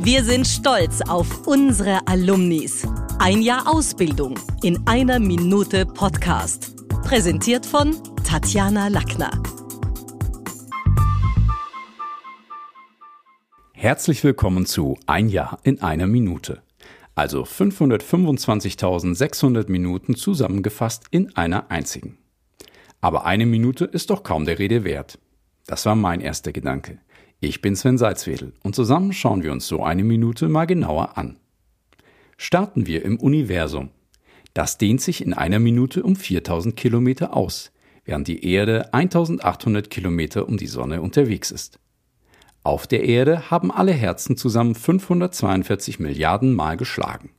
Wir sind stolz auf unsere Alumnis. Ein Jahr Ausbildung in einer Minute Podcast. Präsentiert von Tatjana Lackner. Herzlich willkommen zu Ein Jahr in einer Minute. Also 525.600 Minuten zusammengefasst in einer einzigen. Aber eine Minute ist doch kaum der Rede wert. Das war mein erster Gedanke. Ich bin Sven Salzwedel und zusammen schauen wir uns so eine Minute mal genauer an. Starten wir im Universum. Das dehnt sich in einer Minute um 4000 Kilometer aus, während die Erde 1800 Kilometer um die Sonne unterwegs ist. Auf der Erde haben alle Herzen zusammen 542 Milliarden Mal geschlagen.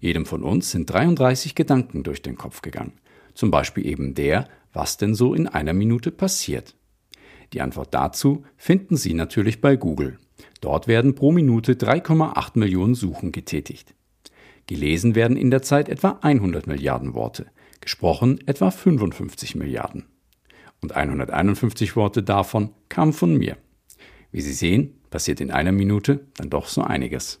Jedem von uns sind 33 Gedanken durch den Kopf gegangen. Zum Beispiel eben der, was denn so in einer Minute passiert. Die Antwort dazu finden Sie natürlich bei Google. Dort werden pro Minute 3,8 Millionen Suchen getätigt. Gelesen werden in der Zeit etwa 100 Milliarden Worte, gesprochen etwa 55 Milliarden. Und 151 Worte davon kamen von mir. Wie Sie sehen, passiert in einer Minute dann doch so einiges.